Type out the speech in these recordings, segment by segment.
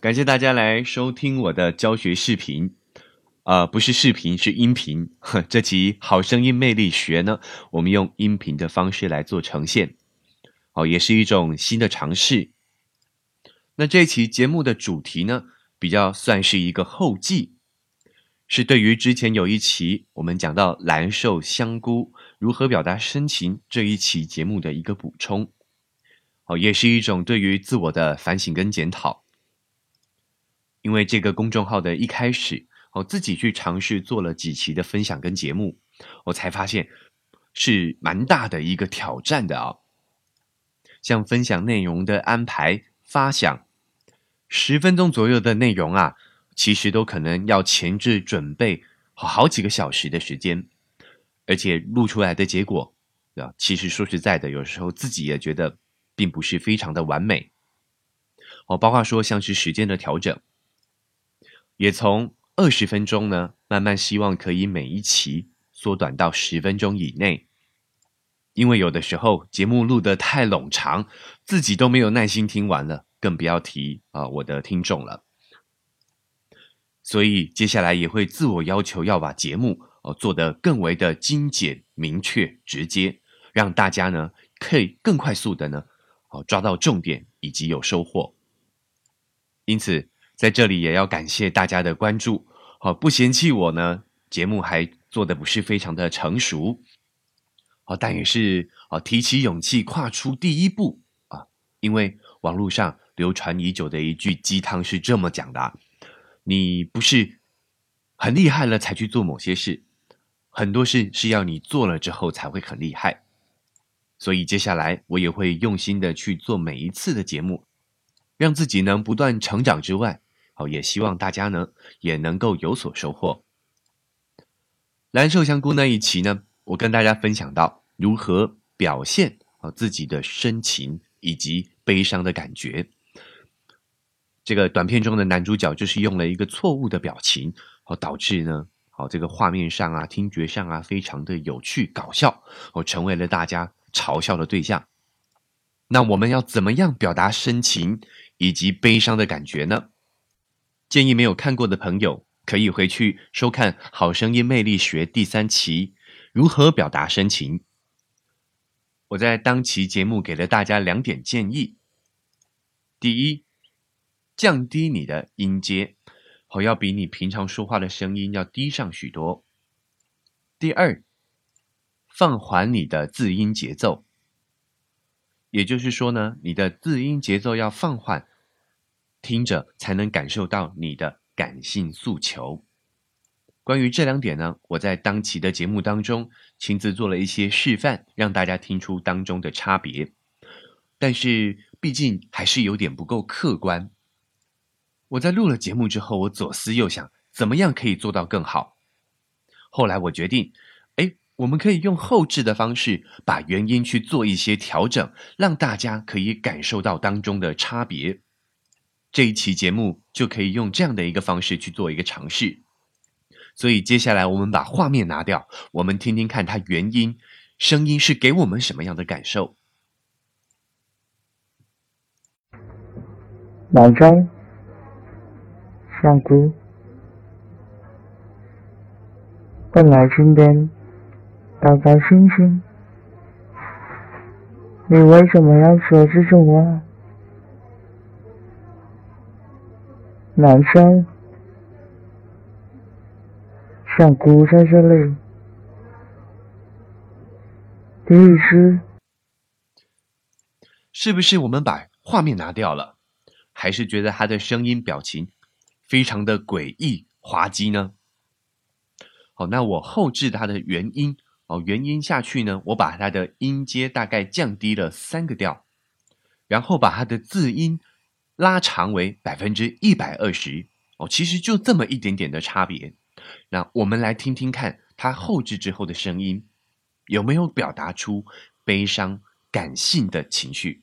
感谢大家来收听我的教学视频，呃，不是视频，是音频。这期《好声音魅力学》呢，我们用音频的方式来做呈现，哦，也是一种新的尝试。那这期节目的主题呢，比较算是一个后记，是对于之前有一期我们讲到蓝瘦香菇如何表达深情这一期节目的一个补充，哦，也是一种对于自我的反省跟检讨。因为这个公众号的一开始，我自己去尝试做了几期的分享跟节目，我才发现是蛮大的一个挑战的啊。像分享内容的安排、发想，十分钟左右的内容啊，其实都可能要前置准备好几个小时的时间，而且录出来的结果啊，其实说实在的，有时候自己也觉得并不是非常的完美。哦，包括说像是时间的调整。也从二十分钟呢，慢慢希望可以每一期缩短到十分钟以内，因为有的时候节目录得太冗长，自己都没有耐心听完了，更不要提啊我的听众了。所以接下来也会自我要求要把节目哦做得更为的精简、明确、直接，让大家呢可以更快速的呢哦抓到重点以及有收获。因此。在这里也要感谢大家的关注，好不嫌弃我呢？节目还做的不是非常的成熟，好，但也是啊，提起勇气跨出第一步啊，因为网络上流传已久的一句鸡汤是这么讲的：你不是很厉害了才去做某些事，很多事是要你做了之后才会很厉害。所以接下来我也会用心的去做每一次的节目，让自己能不断成长之外。哦也希望大家呢也能够有所收获。蓝瘦香菇那一期呢，我跟大家分享到如何表现啊自己的深情以及悲伤的感觉。这个短片中的男主角就是用了一个错误的表情，哦导致呢，好这个画面上啊、听觉上啊非常的有趣搞笑，哦成为了大家嘲笑的对象。那我们要怎么样表达深情以及悲伤的感觉呢？建议没有看过的朋友可以回去收看《好声音魅力学》第三期，如何表达深情。我在当期节目给了大家两点建议：第一，降低你的音阶，好要比你平常说话的声音要低上许多；第二，放缓你的字音节奏，也就是说呢，你的字音节奏要放缓。听着才能感受到你的感性诉求。关于这两点呢，我在当期的节目当中亲自做了一些示范，让大家听出当中的差别。但是毕竟还是有点不够客观。我在录了节目之后，我左思右想，怎么样可以做到更好？后来我决定，哎，我们可以用后置的方式，把原因去做一些调整，让大家可以感受到当中的差别。这一期节目就可以用这样的一个方式去做一个尝试，所以接下来我们把画面拿掉，我们听听看它原音声音是给我们什么样的感受。南斋，香菇，本来今天高高兴兴，你为什么要说这种话？男生，想哭在这里。第一是，是不是我们把画面拿掉了，还是觉得他的声音表情非常的诡异滑稽呢？好，那我后置它的原音哦，原音下去呢，我把它的音阶大概降低了三个调，然后把它的字音。拉长为百分之一百二十哦，其实就这么一点点的差别。那我们来听听看，它后置之后的声音有没有表达出悲伤、感性的情绪？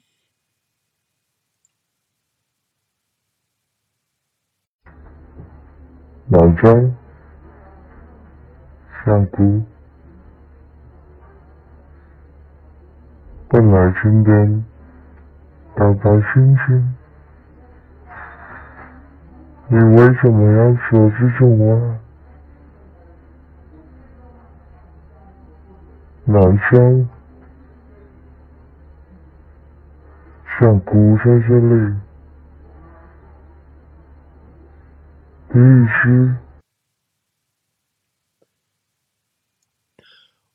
老张，香菇，本来今天高高兴兴。你为什么要说这种话？难受，想哭在这里，必须。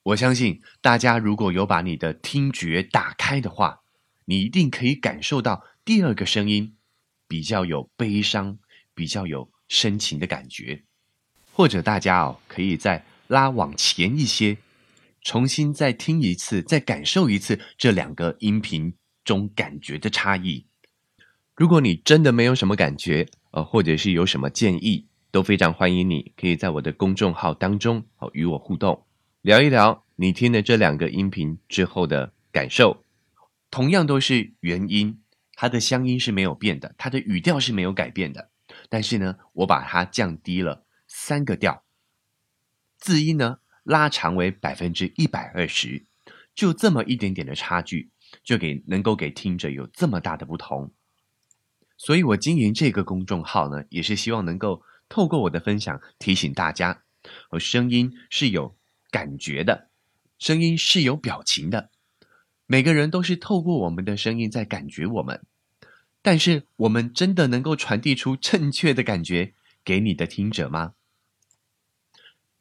我相信大家如果有把你的听觉打开的话，你一定可以感受到第二个声音比较有悲伤、比较有深情的感觉。或者大家哦，可以再拉往前一些。重新再听一次，再感受一次这两个音频中感觉的差异。如果你真的没有什么感觉，呃，或者是有什么建议，都非常欢迎你可以在我的公众号当中哦与我互动，聊一聊你听了这两个音频之后的感受。同样都是元音，它的乡音是没有变的，它的语调是没有改变的，但是呢，我把它降低了三个调，字音呢。拉长为百分之一百二十，就这么一点点的差距，就给能够给听者有这么大的不同。所以我经营这个公众号呢，也是希望能够透过我的分享提醒大家，我声音是有感觉的，声音是有表情的。每个人都是透过我们的声音在感觉我们，但是我们真的能够传递出正确的感觉给你的听者吗？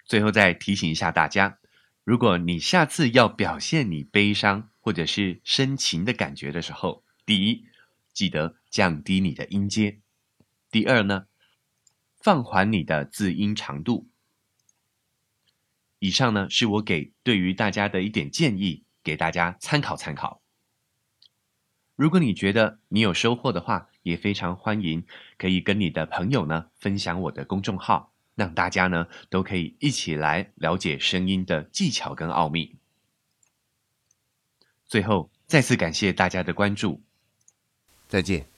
最后再提醒一下大家，如果你下次要表现你悲伤或者是深情的感觉的时候，第一，记得降低你的音阶；第二呢，放缓你的字音长度。以上呢是我给对于大家的一点建议，给大家参考参考。如果你觉得你有收获的话，也非常欢迎可以跟你的朋友呢分享我的公众号。让大家呢都可以一起来了解声音的技巧跟奥秘。最后，再次感谢大家的关注，再见。